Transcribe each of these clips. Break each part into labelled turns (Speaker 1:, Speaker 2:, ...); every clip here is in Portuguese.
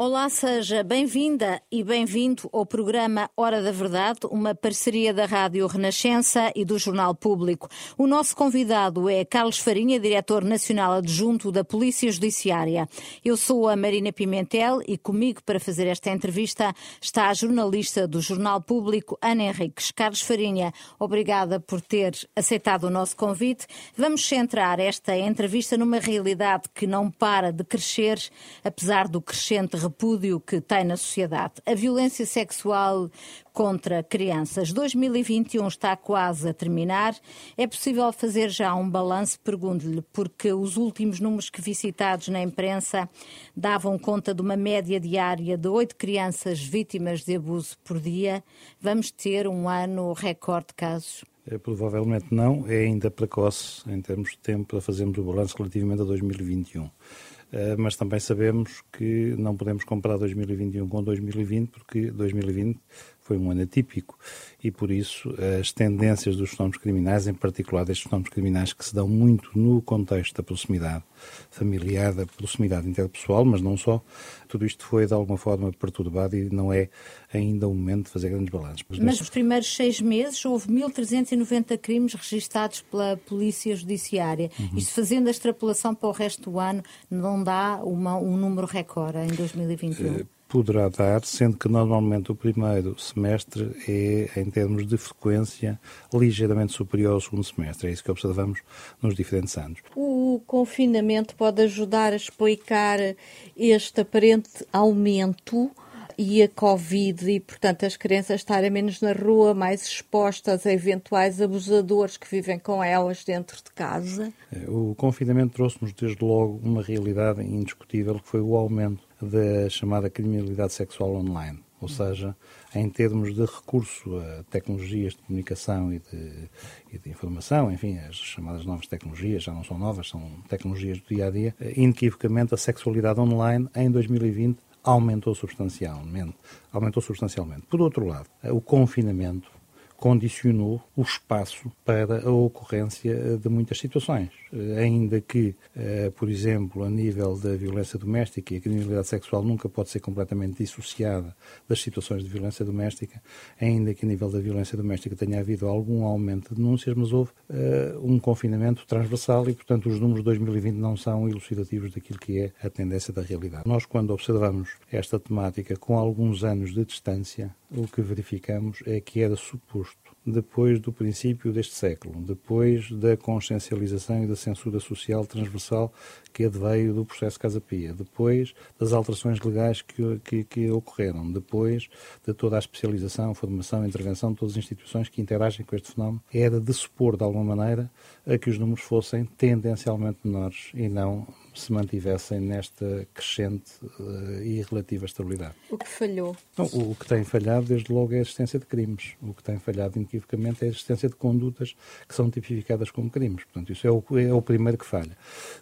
Speaker 1: Olá, seja bem-vinda e bem-vindo ao programa Hora da Verdade, uma parceria da Rádio Renascença e do Jornal Público. O nosso convidado é Carlos Farinha, diretor nacional adjunto da Polícia Judiciária. Eu sou a Marina Pimentel e comigo para fazer esta entrevista está a jornalista do Jornal Público, Ana Henriques. Carlos Farinha, obrigada por ter aceitado o nosso convite. Vamos centrar esta entrevista numa realidade que não para de crescer, apesar do crescente repúdio que tem na sociedade. A violência sexual contra crianças. 2021 está quase a terminar. É possível fazer já um balanço? Pergunto-lhe, porque os últimos números que vi citados na imprensa davam conta de uma média diária de oito crianças vítimas de abuso por dia. Vamos ter um ano recorde de casos?
Speaker 2: É, provavelmente não, é ainda precoce em termos de tempo para fazermos o balanço relativamente a 2021. Eh, mas também sabemos que não podemos comparar 2021 com 2020, porque 2020 foi um ano atípico e, por isso, as tendências dos fenómenos criminais, em particular destes fenómenos criminais que se dão muito no contexto da proximidade familiar, da proximidade interpessoal, mas não só, tudo isto foi de alguma forma perturbado e não é ainda o momento de fazer grandes balanços.
Speaker 1: Mas, mas nos primeiros seis meses houve 1.390 crimes registados pela Polícia Judiciária. Uhum. Isto fazendo a extrapolação para o resto do ano, não dá uma, um número recorde em 2021?
Speaker 2: Poderá dar, sendo que normalmente o primeiro semestre é, em termos de frequência, ligeiramente superior ao segundo semestre. É isso que observamos nos diferentes anos.
Speaker 3: O confinamento pode ajudar a explicar este aparente aumento e a Covid e, portanto, as crianças estarem menos na rua, mais expostas a eventuais abusadores que vivem com elas dentro de casa?
Speaker 2: É, o confinamento trouxe-nos, desde logo, uma realidade indiscutível, que foi o aumento da chamada criminalidade sexual online. Ou seja, em termos de recurso a tecnologias de comunicação e de, e de, informação, enfim, as chamadas novas tecnologias, já não são novas, são tecnologias do dia a dia, inequivocamente a sexualidade online em 2020 aumentou substancialmente. Aumentou substancialmente. Por outro lado, o confinamento condicionou o espaço para a ocorrência de muitas situações. Eh, ainda que, eh, por exemplo, a nível da violência doméstica e a criminalidade sexual nunca pode ser completamente dissociada das situações de violência doméstica, ainda que a nível da violência doméstica tenha havido algum aumento de denúncias, mas houve um confinamento transversal e, portanto, os números de 2020 não são elucidativos daquilo que é a tendência da realidade. Nós, quando observamos esta temática com alguns anos de distância, o que verificamos é que era suposto depois do princípio deste século, depois da consciencialização e da censura social transversal que adveio do processo Casa Pia, depois das alterações legais que, que, que, ocorreram, depois de toda a especialização, formação, intervenção de todas as instituições que interagem com este fenómeno, era de supor, de alguma maneira, a que os números fossem tendencialmente menores e não se mantivessem nesta crescente uh, e relativa estabilidade.
Speaker 3: O que falhou?
Speaker 2: Não, o que tem falhado, desde logo, é a existência de crimes. O que tem falhado, inequivocamente, é a existência de condutas que são tipificadas como crimes. Portanto, isso é o, é o primeiro que falha.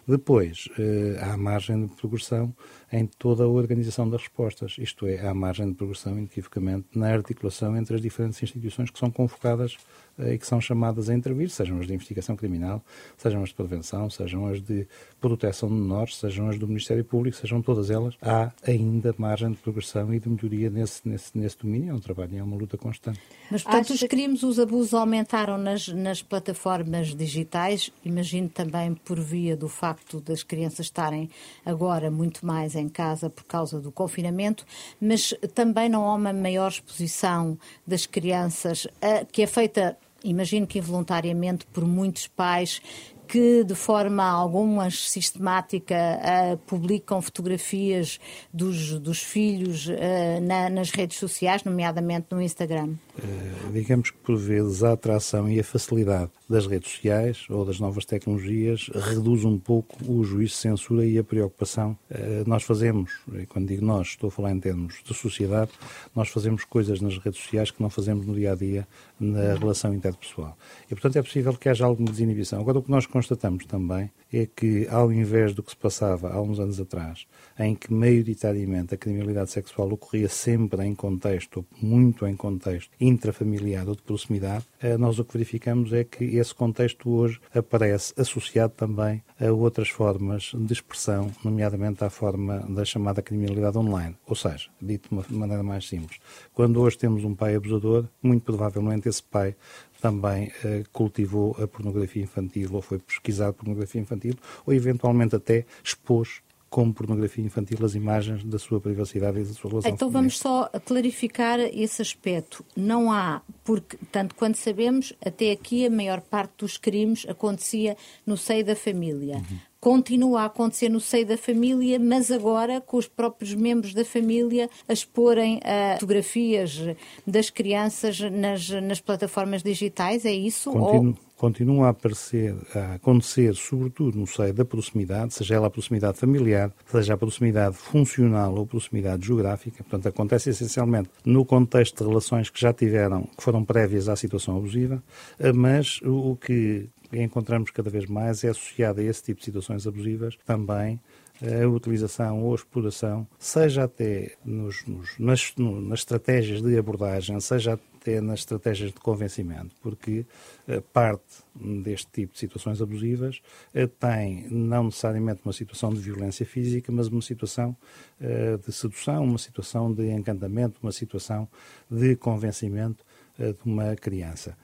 Speaker 2: Depois, uh, há margem de progressão em toda a organização das respostas, isto é, há margem de progressão, inequivocamente, na articulação entre as diferentes instituições que são convocadas eh, e que são chamadas a intervir, sejam as de investigação criminal, sejam as de prevenção, sejam as de proteção de menores, sejam as do Ministério Público, sejam todas elas, há ainda margem de progressão e de melhoria nesse, nesse, nesse domínio. É um trabalho e é uma luta constante.
Speaker 1: Mas, portanto, Acho... os crimes, os abusos aumentaram nas, nas plataformas digitais, imagino também por via do facto das crianças estarem agora muito mais em casa por causa do confinamento, mas também não há uma maior exposição das crianças, que é feita imagino que involuntariamente por muitos pais que de forma algumas sistemática uh, publicam fotografias dos, dos filhos uh, na, nas redes sociais, nomeadamente no Instagram?
Speaker 2: Uh, digamos que por vezes a atração e a facilidade das redes sociais ou das novas tecnologias reduz um pouco o juízo de censura e a preocupação. Nós fazemos, e quando digo nós, estou a falar em termos de sociedade, nós fazemos coisas nas redes sociais que não fazemos no dia a dia na relação interpessoal. E portanto é possível que haja alguma desinibição. Agora o que nós constatamos também é que, ao invés do que se passava há uns anos atrás, em que maioritariamente a criminalidade sexual ocorria sempre em contexto, muito em contexto intrafamiliar ou de proximidade, eh, nós o que verificamos é que esse contexto hoje aparece associado também a outras formas de expressão, nomeadamente à forma da chamada criminalidade online. Ou seja, dito de uma maneira mais simples, quando hoje temos um pai abusador, muito provavelmente esse pai também uh, cultivou a pornografia infantil ou foi pesquisar pornografia infantil ou eventualmente até expôs como pornografia infantil as imagens da sua privacidade e da sua relação
Speaker 1: Então vamos só clarificar esse aspecto. Não há, porque, tanto quanto sabemos, até aqui a maior parte dos crimes acontecia no seio da família. Uhum continua a acontecer no seio da família, mas agora com os próprios membros da família a exporem uh, fotografias das crianças nas, nas plataformas digitais, é isso?
Speaker 2: Continu, ou... Continua a, aparecer, a acontecer, sobretudo no seio da proximidade, seja ela a proximidade familiar, seja a proximidade funcional ou proximidade geográfica. Portanto, acontece essencialmente no contexto de relações que já tiveram, que foram prévias à situação abusiva, eh, mas o que encontramos cada vez mais é associada a esse tipo de situações abusivas também a utilização ou a exploração, seja até nos, nos, nas, nas estratégias de abordagem, seja até nas estratégias de convencimento, porque uh, parte deste tipo de situações abusivas uh, tem não necessariamente uma situação de violência física, mas uma situação uh, de sedução, uma situação de encantamento, uma situação de convencimento de uma criança.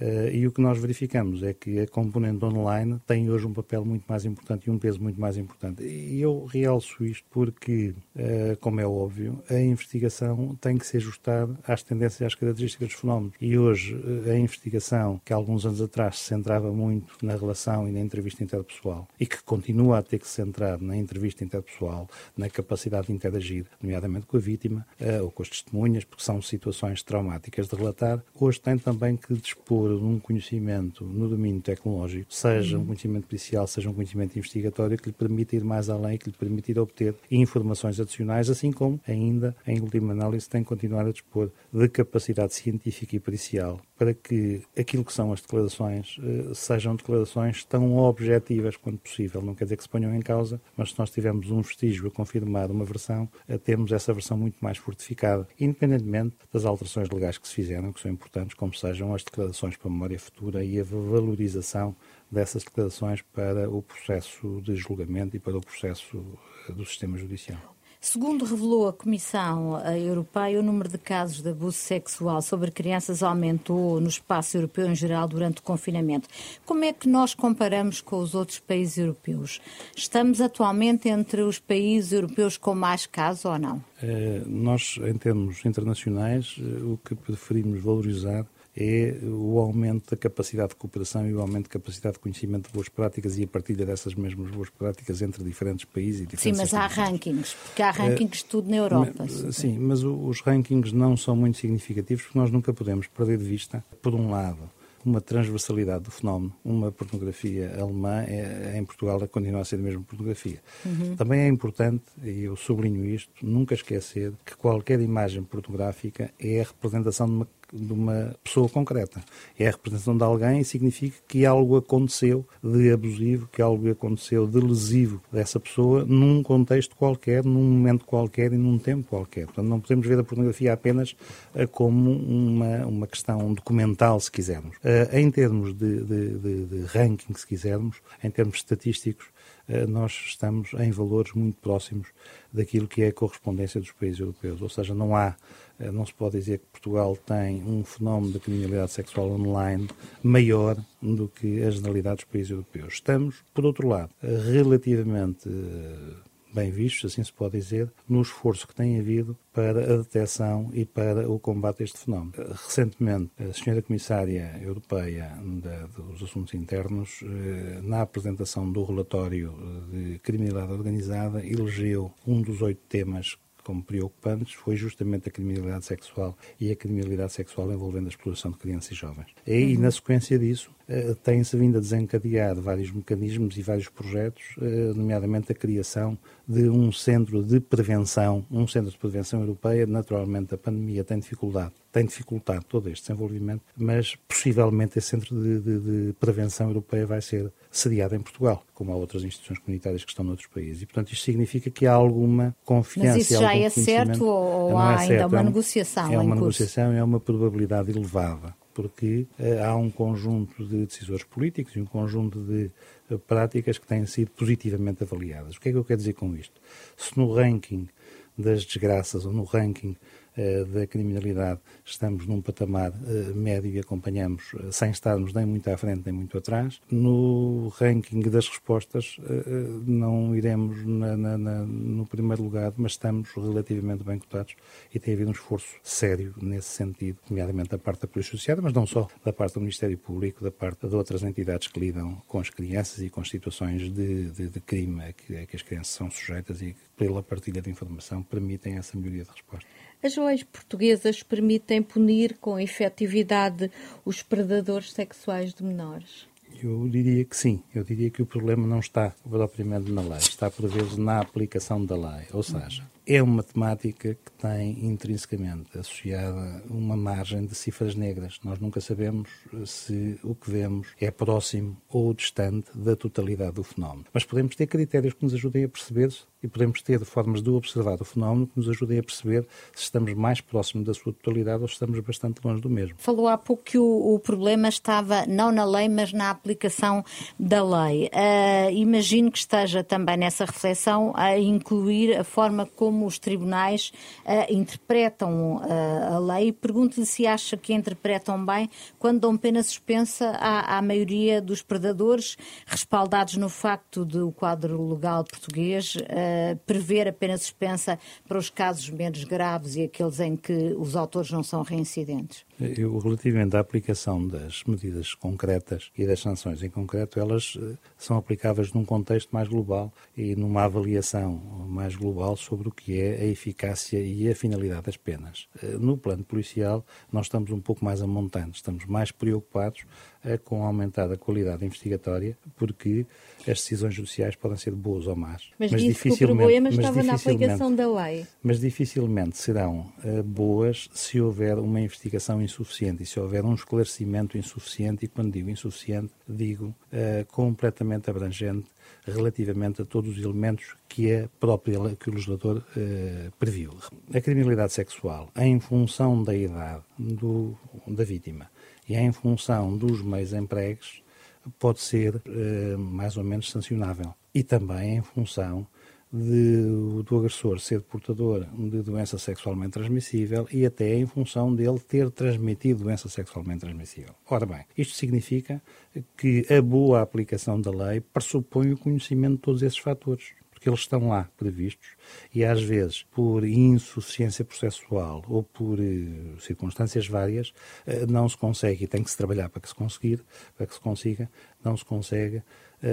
Speaker 2: Uh, e o que nós verificamos é que a componente online tem hoje um papel muito mais importante e um peso muito mais importante. E eu realço isto porque, uh, como é óbvio, a investigação tem que se ajustar às tendências e às características dos fenómenos. E hoje, uh, a investigação, que alguns anos atrás se centrava muito na relação e na entrevista interpessoal, e que continua a ter que se centrar na entrevista interpessoal, na capacidade de interagir, nomeadamente com a vítima ou com as testemunhas, porque são situações traumáticas de relatar, hoje tem também que dispor de um conhecimento no domínio tecnológico, seja um conhecimento policial, seja um conhecimento investigatório, que lhe permita ir mais além, que lhe permita ir obter informações adicionais, assim como ainda, em última análise, tem que continuar a dispor de capacidade científica e pericial para que aquilo que são as declarações uh, sejam declarações tão objetivas quanto possível. Não quer dizer que se ponham em causa, mas se nós tivermos um vestígio a confirmar uma versão, uh, temos essa versão muito mais fortificada, independentemente das alterações legais que se fizeram, que são importantes, como sejam as declarações para a memória futura e a valorização dessas declarações para o processo de julgamento e para o processo eh, do sistema judicial.
Speaker 1: Segundo revelou a Comissão Europeia, o número de casos de abuso sexual sobre crianças aumentou no espaço europeu em geral durante o confinamento. Como é que nós comparamos com os outros países europeus? Estamos atualmente entre os países europeus com mais casos ou não?
Speaker 2: É, nós, em termos internacionais, eh, o que preferimos valorizar é o aumento da capacidade de cooperação e o aumento da capacidade de conhecimento de boas práticas e a partilha dessas mesmas boas práticas entre diferentes países e diferentes
Speaker 1: Sim, mas há rankings, porque há rankings de tudo na Europa.
Speaker 2: sim, mas os rankings não são muito significativos porque nós nunca podemos perder de vista, por um lado, uma transversalidade do fenómeno. Uma pornografia alemã é, em Portugal continua a ser a mesma pornografia. Uhum. Também é importante, e eu sublinho isto, nunca esquecer que qualquer imagem pornográfica é a representação de uma de uma pessoa concreta. É a representação de alguém e significa que algo aconteceu de abusivo, que algo aconteceu de lesivo dessa pessoa num contexto qualquer, num momento qualquer e num tempo qualquer. Portanto, não podemos ver a pornografia apenas uh, como uma, uma questão documental, se quisermos. Uh, em termos de, de, de, de ranking, se quisermos, em termos estatísticos, nós estamos em valores muito próximos daquilo que é a correspondência dos países europeus. Ou seja, não há eh, não se pode dizer que Portugal tem um fenómeno de criminalidade sexual online maior do que a generalidade dos países europeus. Estamos, por outro lado, relativamente eh, bem vistos, assim se pode dizer, no esforço que tem havido para a detecção e para o combate a este fenómeno. Recentemente, a Sra. Comissária Europeia dos Assuntos Internos, eh, na apresentação do relatório de criminalidade organizada, elegeu um dos oito temas como preocupantes foi justamente a criminalidade sexual e a criminalidade sexual envolvendo a exploração de crianças e jovens. E, uhum. na sequência disso, uh, tem-se vindo a desencadear vários mecanismos e vários projetos, uh, nomeadamente a criação de um centro de prevenção, um centro de prevenção europeia. Naturalmente, a pandemia tem dificuldade, tem dificultado todo este desenvolvimento, mas possivelmente esse centro de, de, de prevenção europeia vai ser sediado em Portugal, como há outras instituições comunitárias que estão noutros países. E, portanto, isto significa que há alguma confiança.
Speaker 1: Mas isso já é certo ou há é certo, ainda uma é negociação?
Speaker 2: É uma
Speaker 1: curso?
Speaker 2: negociação, é uma probabilidade elevada porque uh, há um conjunto de decisores políticos e um conjunto de uh, práticas que têm sido positivamente avaliadas. O que é que eu quero dizer com isto? Se no ranking das desgraças ou no ranking da criminalidade estamos num patamar uh, médio e acompanhamos uh, sem estarmos nem muito à frente nem muito atrás. No ranking das respostas não iremos na, na, na, no primeiro lugar, mas estamos relativamente bem cotados e tem havido um esforço sério nesse sentido, nomeadamente da parte da Polícia Associada, mas não só da parte do Ministério Público, da parte de outras entidades que lidam com as crianças e com situações de, de, de crime a que, a que as crianças são sujeitas e que, pela partilha de informação, permitem essa melhoria de resposta.
Speaker 3: As leis portuguesas permitem punir com efetividade os predadores sexuais de menores?
Speaker 2: Eu diria que sim. Eu diria que o problema não está propriamente na lei, está por vezes na aplicação da lei. Ou seja, é uma temática que tem intrinsecamente associada uma margem de cifras negras. Nós nunca sabemos se o que vemos é próximo ou distante da totalidade do fenómeno. Mas podemos ter critérios que nos ajudem a perceber e podemos ter formas de observar o fenómeno que nos ajudem a perceber se estamos mais próximos da sua totalidade ou se estamos bastante longe do mesmo.
Speaker 1: Falou há pouco que o, o problema estava não na lei, mas na aplicação da lei. Uh, imagino que esteja também nessa reflexão a incluir a forma como como os tribunais uh, interpretam uh, a lei. Pergunto-lhe se acha que interpretam bem quando dão pena suspensa à, à maioria dos predadores, respaldados no facto de o quadro legal português uh, prever a pena suspensa para os casos menos graves e aqueles em que os autores não são reincidentes.
Speaker 2: Eu, relativamente à aplicação das medidas concretas e das sanções em concreto, elas são aplicáveis num contexto mais global e numa avaliação mais global sobre o que é a eficácia e a finalidade das penas. Eh, no plano policial, nós estamos um pouco mais amontantes, estamos mais preocupados com aumentar a qualidade investigatória, porque as decisões judiciais podem ser boas ou más.
Speaker 3: Mas, mas dificilmente, o problema estava na aplicação da lei.
Speaker 2: Mas dificilmente serão uh, boas se houver uma investigação insuficiente e se houver um esclarecimento insuficiente, e quando digo insuficiente, digo uh, completamente abrangente relativamente a todos os elementos que a própria que o legislador uh, previu. A criminalidade sexual, em função da idade do, da vítima, e em função dos meios empregos pode ser eh, mais ou menos sancionável. E também em função de, do agressor ser portador de doença sexualmente transmissível e até em função dele ter transmitido doença sexualmente transmissível. Ora bem, isto significa que a boa aplicação da lei pressupõe o conhecimento de todos esses fatores porque eles estão lá previstos e às vezes por insuficiência processual ou por uh, circunstâncias várias uh, não se consegue e tem que se trabalhar para que se conseguir, para que se consiga, não se consegue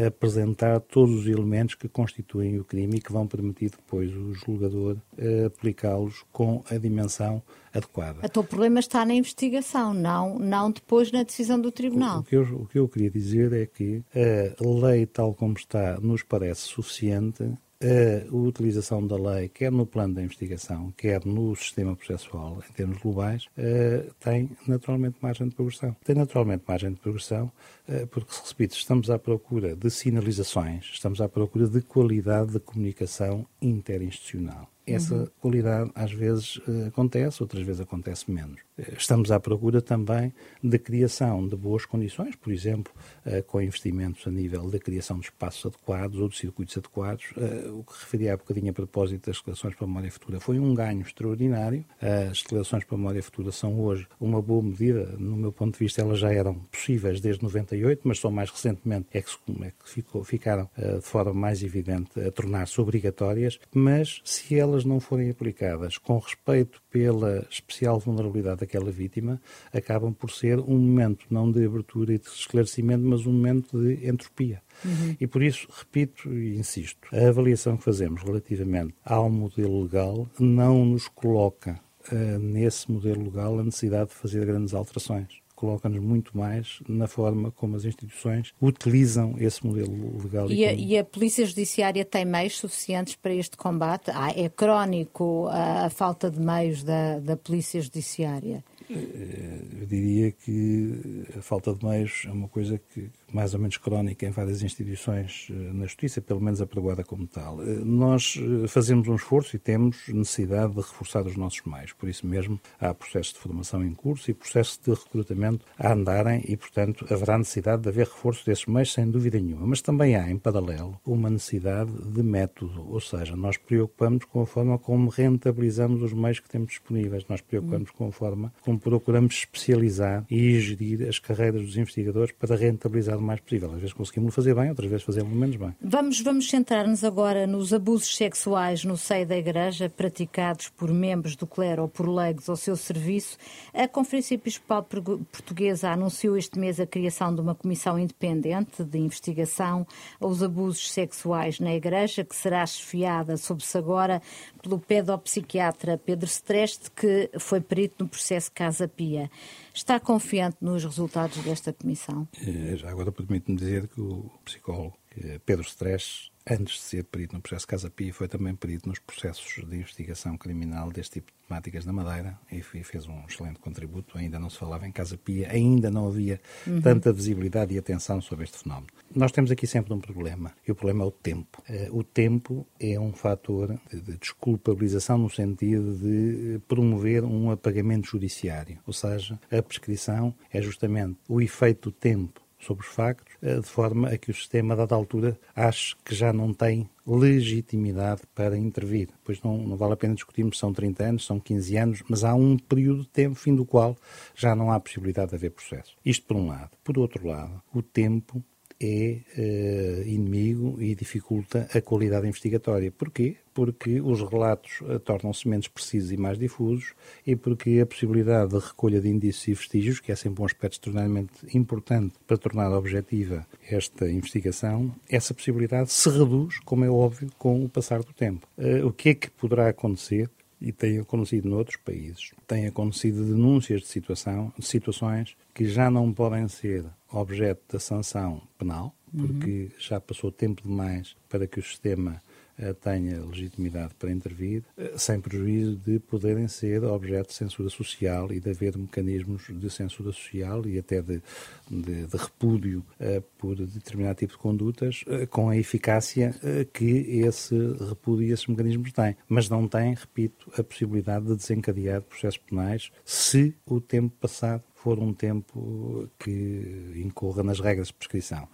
Speaker 2: apresentar todos os elementos que constituem o crime e que vão permitir depois o julgador aplicá-los com a dimensão adequada.
Speaker 1: Então o problema está na investigação, não, não depois na decisão do tribunal.
Speaker 2: O, o, que eu, o que eu queria dizer é que a lei tal como está nos parece suficiente a utilização da lei, quer no plano da investigação, quer no sistema processual, em termos globais, uh, tem naturalmente margem de progressão. Tem naturalmente margem de progressão uh, porque, se repito, estamos à procura de sinalizações, estamos à procura de qualidade de comunicação interinstitucional. Essa uhum. qualidade às vezes uh, acontece, outras vezes acontece menos. Uh, estamos à procura também de criação de boas condições, por exemplo, uh, com investimentos a nível da criação de espaços adequados ou de circuitos adequados. o que referi há bocadinho a propósito das declarações para a memória futura foi um ganho extraordinário. As declarações para a memória futura são hoje uma boa medida, no meu ponto de vista, elas já eram possíveis desde 98, mas só mais recentemente é que, é que ficou, ficaram de forma mais evidente a tornar-se obrigatórias, mas se elas elas não forem aplicadas com respeito pela especial vulnerabilidade daquela vítima, acabam por ser um momento não de abertura e de esclarecimento, mas um momento de entropia. Uhum. E por isso, repito e insisto, a avaliação que fazemos relativamente ao modelo legal não nos coloca uh, nesse modelo legal a necessidade de fazer grandes alterações coloca-nos muito mais na forma como as instituições utilizam esse modelo legal.
Speaker 1: E, e, a, e a, Polícia Judiciária tem meios suficientes para este combate? Ah, é crónico a, a falta de meios da, da Polícia Judiciária?
Speaker 2: Eu diria que a falta de meios é uma coisa que mais ou menos crónica em várias instituições eh, na Justiça, pelo menos apregoada como tal. Eh, nós eh, fazemos um esforço e temos necessidade de reforçar os nossos meios. Por isso mesmo, há processos de formação em curso e processos de recrutamento a andarem e, portanto, haverá necessidade de haver reforço desses meios, sem dúvida nenhuma. Mas também há, em paralelo, uma necessidade de método, ou seja, nós preocupamos com a forma como rentabilizamos os meios que temos disponíveis, nós preocupamos com a forma como procuramos especializar e gerir as carreiras dos investigadores para rentabilizar mais possível. Às vezes conseguimos fazer bem, outras vezes fazemos menos bem.
Speaker 1: Vamos, vamos centrar-nos agora nos abusos sexuais no seio da Igreja praticados por membros do clero ou por leigos ao seu serviço. A Conferência Episcopal Portuguesa anunciou este mês a criação de uma comissão independente de investigação aos abusos sexuais na Igreja, que será chefiada, soube-se agora, pelo pedopsiquiatra Pedro Streste, que foi perito no processo Casa Pia. Está confiante nos resultados desta comissão?
Speaker 2: Eh, já agora permite-me dizer que o psicólogo Pedro Streste antes de ser perito no processo Casa Pia, foi também perito nos processos de investigação criminal deste tipo de temáticas na Madeira e fez um excelente contributo. Ainda não se falava em Casa Pia, ainda não havia uhum. tanta visibilidade e atenção sobre este fenómeno. Nós temos aqui sempre um problema, e o problema é o tempo. Eh, o tempo é um fator de desculpabilização no sentido de promover um apagamento judiciário, ou seja, a prescrição é justamente o efeito do tempo sobre os factos, eh, de forma a que o sistema, a dada altura, ache que já não tem legitimidade para intervir. Pois não, não vale a pena discutirmos se são 30 anos, são 15 anos, mas há um período de tempo, fim do qual já não há possibilidade de haver processo. Isto por um lado. Por outro lado, o tempo é uh, inimigo e dificulta a qualidade investigatória. Porquê? Porque os relatos uh, tornam-se menos precisos e mais difusos e porque a possibilidade de recolha de indícios e vestígios, que é sempre um aspecto extremamente importante para tornar objetiva esta investigação, essa possibilidade se reduz, como é óbvio, com o passar do tempo. Uh, o que é que poderá acontecer? E tem acontecido noutros países. Tem acontecido denúncias de, situação, de situações que já não podem ser objeto da sanção penal, porque uhum. já passou tempo demais para que o sistema tenha legitimidade para intervir, uh, sem prejuízo de poderem ser objeto de censura social e de haver mecanismos de censura social e até de, de, de repúdio uh, por determinado tipo de condutas, com a eficácia que esse repúdio e esses mecanismos têm. Mas não têm, repito, a possibilidade de desencadear processos penais se o tempo passado for um tempo que incorra nas regras de prescrição.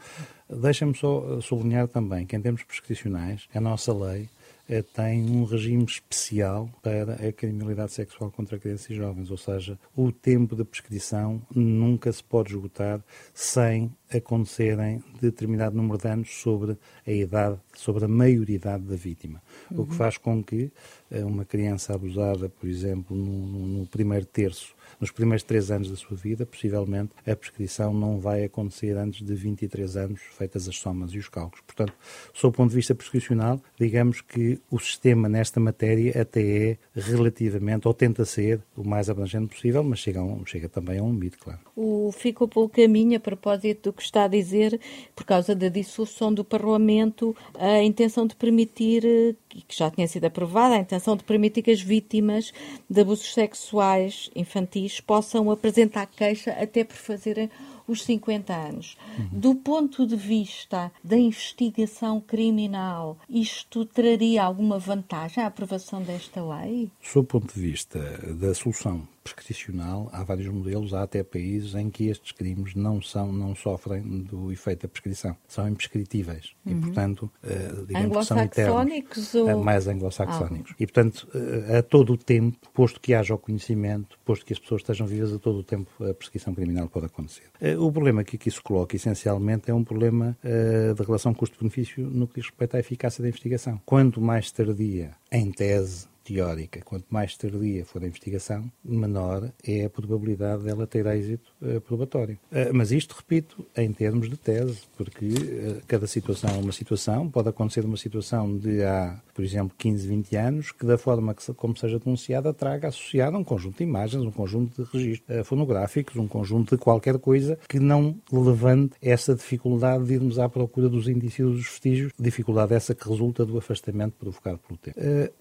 Speaker 2: Deixa-me só sublinhar também que, em termos prescricionais, a nossa lei eh, tem um regime especial para a criminalidade sexual contra crianças e jovens, ou seja, o tempo de prescrição nunca se pode esgotar sem acontecerem determinado número de anos sobre a idade, sobre a maioridade da vítima. Uhum. O que uhum. faz com que eh, uma criança abusada, por exemplo, no, no primeiro terço nos primeiros três anos da sua vida, possivelmente a prescrição não vai acontecer antes de 23 anos, feitas as somas e os cálculos. Portanto, sob o ponto de vista prescricional, digamos que o sistema nesta matéria até é relativamente, ou tenta ser, o mais abrangente possível, mas chega, um, chega também a um limite, claro.
Speaker 3: O ficou pelo caminho, a propósito do que está a dizer, por causa da dissolução do Parlamento, a intenção de permitir, que já tinha sido aprovada, a intenção de permitir que as vítimas de abusos sexuais infantis possam apresentar queixa até por fazerem os 50 anos. Uhum. Do ponto de vista da investigação criminal, isto traria alguma vantagem à aprovação desta lei?
Speaker 2: Sob o ponto de vista da solução prescricional, há vários modelos, há até países em que estes crimes não são, não sofrem do efeito da prescrição, são imprescritíveis uhum. e, portanto, uh, digamos que são eternos,
Speaker 3: ou...
Speaker 2: uh, mais anglo-saxónicos. Ah. E, portanto, uh, a todo o tempo, posto que haja o conhecimento, posto que as pessoas estejam vivas a todo o tempo, a prescrição criminal pode acontecer. o problema que aqui se coloca, essencialmente, é um problema uh, de relação custo-benefício no que diz respeito à eficácia da investigação. Quanto mais tardia, em tese, teórica, quanto mais tardia for a investigação, menor é a probabilidade dela ter êxito uh, probatório. Uh, mas isto, repito, em termos de tese, porque uh, cada situação é uma situação, pode acontecer uma situação de há, por exemplo, 15, 20 anos, que da forma que, como seja denunciada, traga associada um conjunto de imagens, um conjunto de registros fonográficos, um conjunto de qualquer coisa que não levante essa dificuldade de irmos à procura dos indícios dos vestígios, dificuldade essa que resulta do afastamento provocado pelo tempo.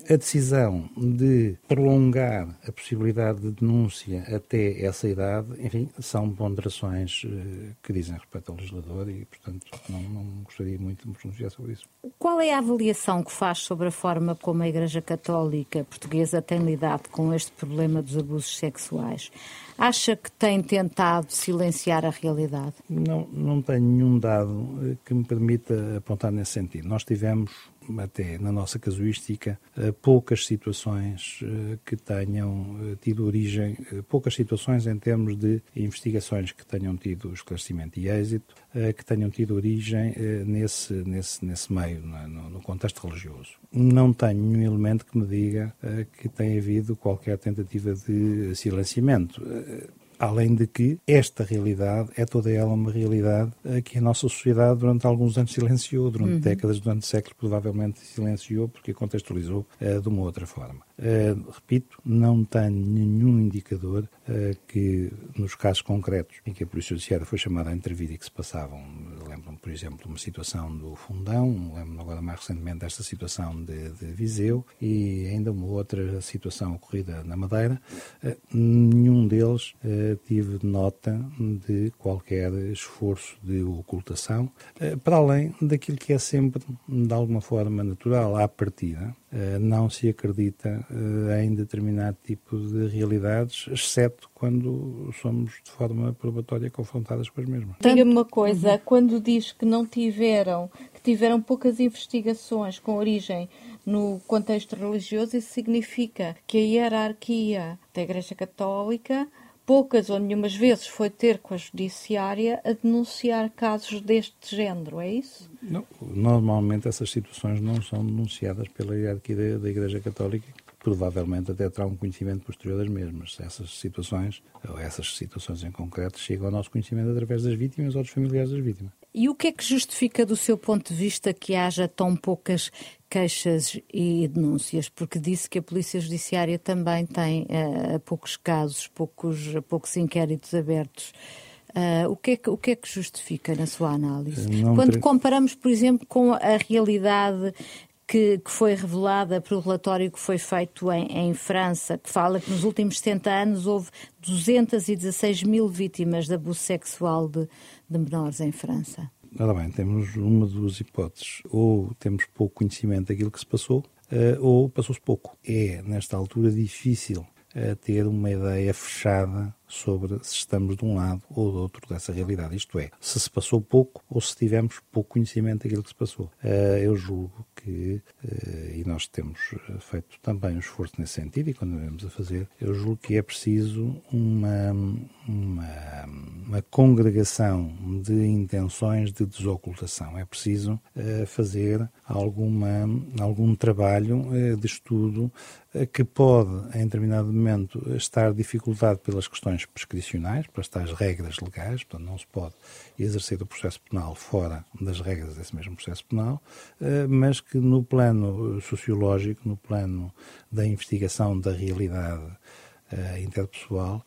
Speaker 2: A decisão de prolongar a possibilidade de denúncia até essa idade, enfim, são ponderações eh, que dizem respeito ao legislador e, portanto, não, não gostaria muito de me pronunciar sobre isso.
Speaker 1: Qual é a avaliação que faz sobre a forma como a Igreja Católica Portuguesa tem lidado com este problema dos abusos sexuais? Acha que tem tentado silenciar a realidade?
Speaker 2: Não, não tenho nenhum dado eh, que me permita apontar nesse sentido. Nós tivemos até na nossa casuística, eh, poucas situações eh, que tenham eh, tido origem, poucas situações em termos de investigações que tenham tido esclarecimento e êxito, que tenham tido origem nesse, nesse, nesse meio, no contexto religioso. Não tenho nenhum elemento que me diga que tenha havido qualquer tentativa de silenciamento. Além de que esta realidade é toda ela uma realidade que a nossa sociedade durante alguns anos silenciou, durante uhum. décadas, durante séculos provavelmente silenciou porque contextualizou uh, de uma outra forma. Uh, repito, não tenho nenhum indicador uh, que nos casos concretos em que a Polícia Judiciária foi chamada a intervir e que se passavam, lembro-me, por exemplo, uma situação do Fundão, lembro-me agora mais recentemente desta situação de, de, Viseu e ainda uma outra situação ocorrida na Madeira, nenhum deles tive nota de qualquer esforço de ocultação, eh, para além daquilo que é sempre, de alguma forma natural, à partida, eh, não se acredita eh, em determinado tipo de realidades, exceto quando somos de forma probatória confrontadas com as mesmas.
Speaker 3: Diga-me uma coisa, quando diz que não tiveram, que tiveram poucas investigações com origem no contexto religioso, isso significa que a hierarquia da Igreja Católica poucas ou nenhumas vezes foi ter com a judiciária a denunciar casos deste género, é isso?
Speaker 2: Não, normalmente essas situações não são denunciadas pela hierarquia da Igreja Católica, que provavelmente até terá um conhecimento posterior das mesmas. Essas situações, ou essas situações em concreto, chegam ao nosso conhecimento através das vítimas ou dos familiares das vítimas.
Speaker 1: E o que é que justifica, do seu ponto de vista, que haja tão poucas queixas e denúncias? Porque disse que a Polícia Judiciária também tem uh, poucos casos, poucos, poucos inquéritos abertos. Uh, o, que é que, o que é que justifica na sua análise? Não Quando comparamos, por exemplo, com a realidade que, que, foi revelada pelo relatório que foi feito em, em, França, que fala que nos últimos 70 anos houve 216 mil vítimas de abuso sexual de, de menores em França.
Speaker 2: Ora bem, temos uma duas hipóteses. Ou temos pouco conhecimento daquilo que se passou, eh, ou passou-se pouco. É, nesta altura, difícil eh, ter uma ideia fechada sobre se estamos de um lado ou do outro dessa realidade. Isto é, se se passou pouco ou se tivemos pouco conhecimento daquilo que se passou. Eh, eu julgo que, eh, e nós temos feito também um esforço nesse sentido e continuamos a fazer, eu julgo que é preciso uma, uma, uma congregação de intenções de desocultação. É preciso eh, fazer alguma, algum trabalho de estudo que pode, em determinado momento, estar dificultado pelas questões prescricionais, para estas regras legais, portanto não se pode exercer o processo penal fora das regras desse mesmo processo penal, eh, mas que no plano sociológico, no plano da investigação da realidade eh, interpessoal,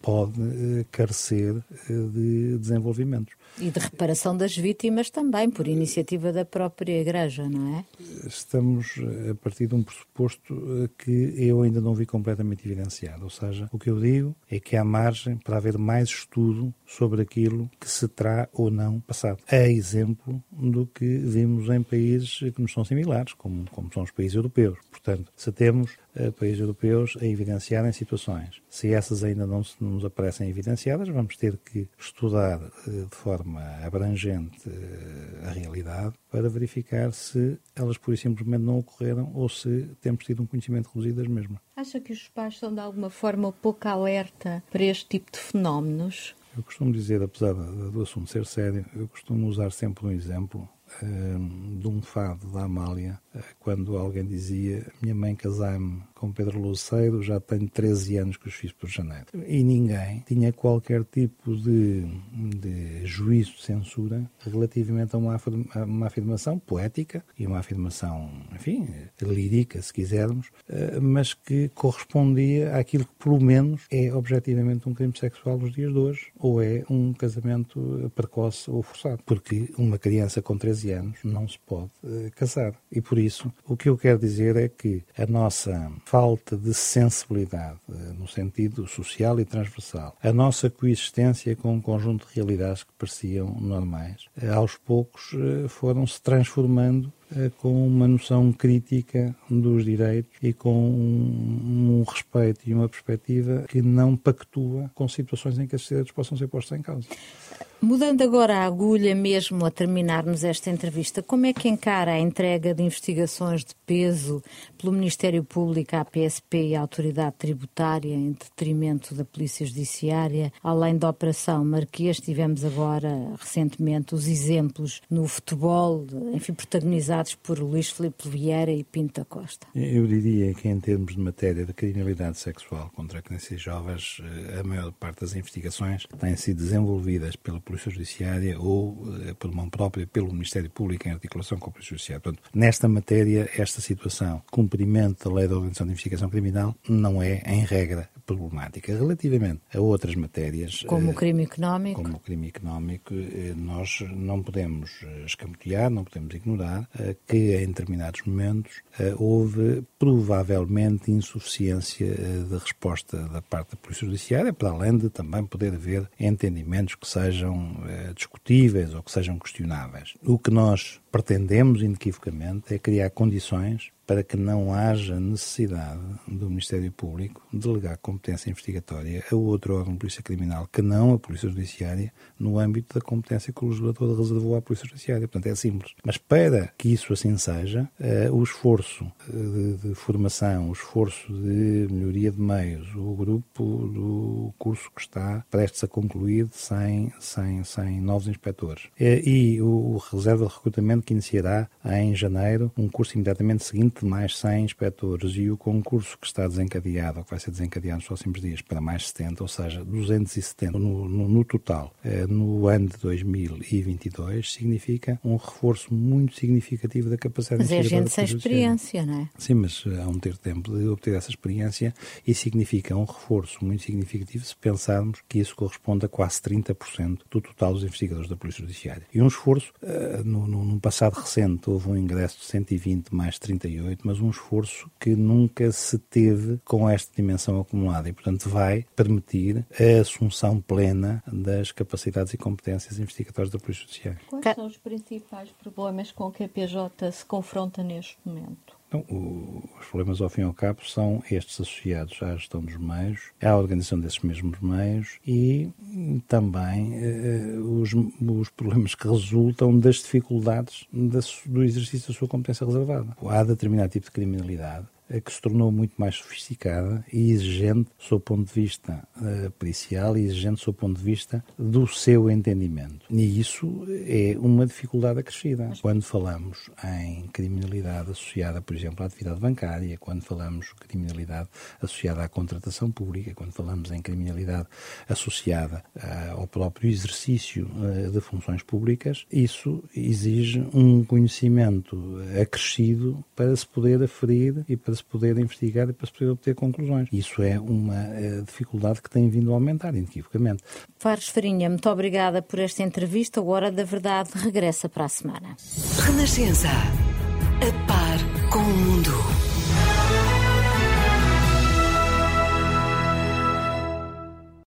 Speaker 2: eh, pode carecer de desenvolvimentos.
Speaker 1: E de reparação das vítimas também, por iniciativa da própria Igreja, não é?
Speaker 2: Estamos a partir de um pressuposto eh, que eu ainda não vi completamente evidenciado. Ou seja, o que eu digo é que há margem para haver mais estudo sobre aquilo que se terá ou não passado. É exemplo do que vimos em países que nos são similares, como, como são os países europeus. Portanto, se temos uh, países europeus a evidenciarem situações, se essas ainda não, se, nos aparecem evidenciadas, vamos ter que estudar uh, de forma abrangente eh, a realidade para verificar se elas pura e simplesmente não ocorreram ou se temos tido um conhecimento reduzido das mesmas.
Speaker 3: Acha que os pais são de alguma forma pouco alerta para este tipo de fenómenos?
Speaker 2: Eu costumo dizer, apesar do assunto ser sério, eu costumo usar sempre um exemplo de um fado da Amália, quando alguém dizia minha mãe casai-me com Pedro Luceiro, já tenho 13 anos que os fiz por janeiro. E ninguém tinha qualquer tipo de, de juízo de censura relativamente a uma, a uma afirmação poética e uma afirmação, enfim, lírica, se quisermos, eh, mas que correspondia àquilo que, pelo menos, é objetivamente um crime sexual nos dias de hoje, ou é um casamento precoce ou forçado. Porque uma criança com 13 anos não se pode uh, casar. E por isso, o que eu quero dizer é que a nossa falta de sensibilidade, uh, no sentido social e transversal, a nossa coexistência com um conjunto de realidades que pareciam normais, uh, aos poucos foram se transformando com uma noção crítica dos direitos e com um, um, respeito e uma perspectiva que não pactua com situações em que esses direitos possam ser postos em causa.
Speaker 1: Mudando agora a agulha mesmo a terminarmos esta entrevista, como é que encara a entrega de investigações de peso pelo Ministério Público à PSP e à Autoridade Tributária em detrimento da Polícia Judiciária, além da Operação Marquês, tivemos agora recentemente os exemplos no futebol, enfim, protagonizados por Luís Filipe Vieira e Pinto da Costa.
Speaker 2: Eu diria que em termos de matéria de criminalidade sexual contra crianças jovens, eh, a maior parte das investigações têm sido desenvolvidas pela Polícia Judiciária ou eh, por mão própria pelo Ministério Público em articulação com a Polícia Judiciária. Portanto, nesta matéria, esta situação, cumprimento da Lei da Organização de Investigação Criminal, não é, em regra, problemática. Relativamente a outras matérias...
Speaker 1: Como o eh, crime económico.
Speaker 2: Como o crime económico, eh, nós não podemos escamotear, não podemos ignorar que em determinados momentos houve provavelmente insuficiência de resposta da parte da Polícia Judiciária, para além de também poder haver entendimentos que sejam eh, discutíveis ou que sejam questionáveis. O que nós pretendemos, inequivocamente, é criar condições para que não haja necessidade do Ministério Público delegar competência investigatória a outro órgão de polícia criminal que não a Polícia Judiciária no âmbito da competência que o legislador reservou à Polícia Judiciária. Portanto, é simples. Mas para que isso assim seja, uh, o esforço eh, de, de, formação, o esforço de melhoria de meios, o grupo do curso que está prestes a concluir sem, sem, sem novos inspectores uh, e o, o reserva de recrutamento que iniciará em janeiro um curso imediatamente seguinte de mais 100 inspectores e o concurso que está desencadeado, ou que vai ser desencadeado nos próximos dias, para mais 70, ou seja, 270 no, no, no total, eh, no ano de 2022, significa um reforço muito significativo da capacidade
Speaker 1: Mas é gente sem experiência, não é?
Speaker 2: Sim, mas há um ter tempo de obter essa experiência e significa um reforço muito significativo se pensarmos que isso corresponde a quase 30% do total dos investigadores da Polícia Judiciária. E um esforço, uh, no, no, no passado recente, houve um ingresso de 120 mais 38 2018, mas um esforço que nunca se teve com esta dimensão acumulada e, portanto, vai permitir a assunção plena das capacidades e competências investigatórias da Polícia Judiciária.
Speaker 3: Quais são os principais problemas com que a PJ se confronta neste momento?
Speaker 2: Então, os problemas, ao fim e ao cabo, são estes associados à gestão dos meios, à organização desses mesmos meios e também eh, os, os, problemas que resultam das dificuldades do exercício da sua competência reservada. Há determinado tipo de criminalidade que se tornou muito mais sofisticada e exigente sob o ponto de vista uh, policial e exigente sob o ponto de vista do seu entendimento. E isso é uma dificuldade acrescida. Quando falamos em criminalidade associada, por exemplo, à atividade bancária, quando falamos criminalidade associada à contratação pública, quando falamos em criminalidade associada uh, ao próprio exercício uh, de funções públicas, isso exige um conhecimento acrescido para se poder aferir e para se poder investigar e para se poder obter conclusões. Isso é uma é, dificuldade que tem vindo a aumentar, inequivocamente.
Speaker 1: Fares Farinha, muito obrigada por esta entrevista. O Hora da Verdade regressa para a semana.
Speaker 4: Renascença. A par com o mundo.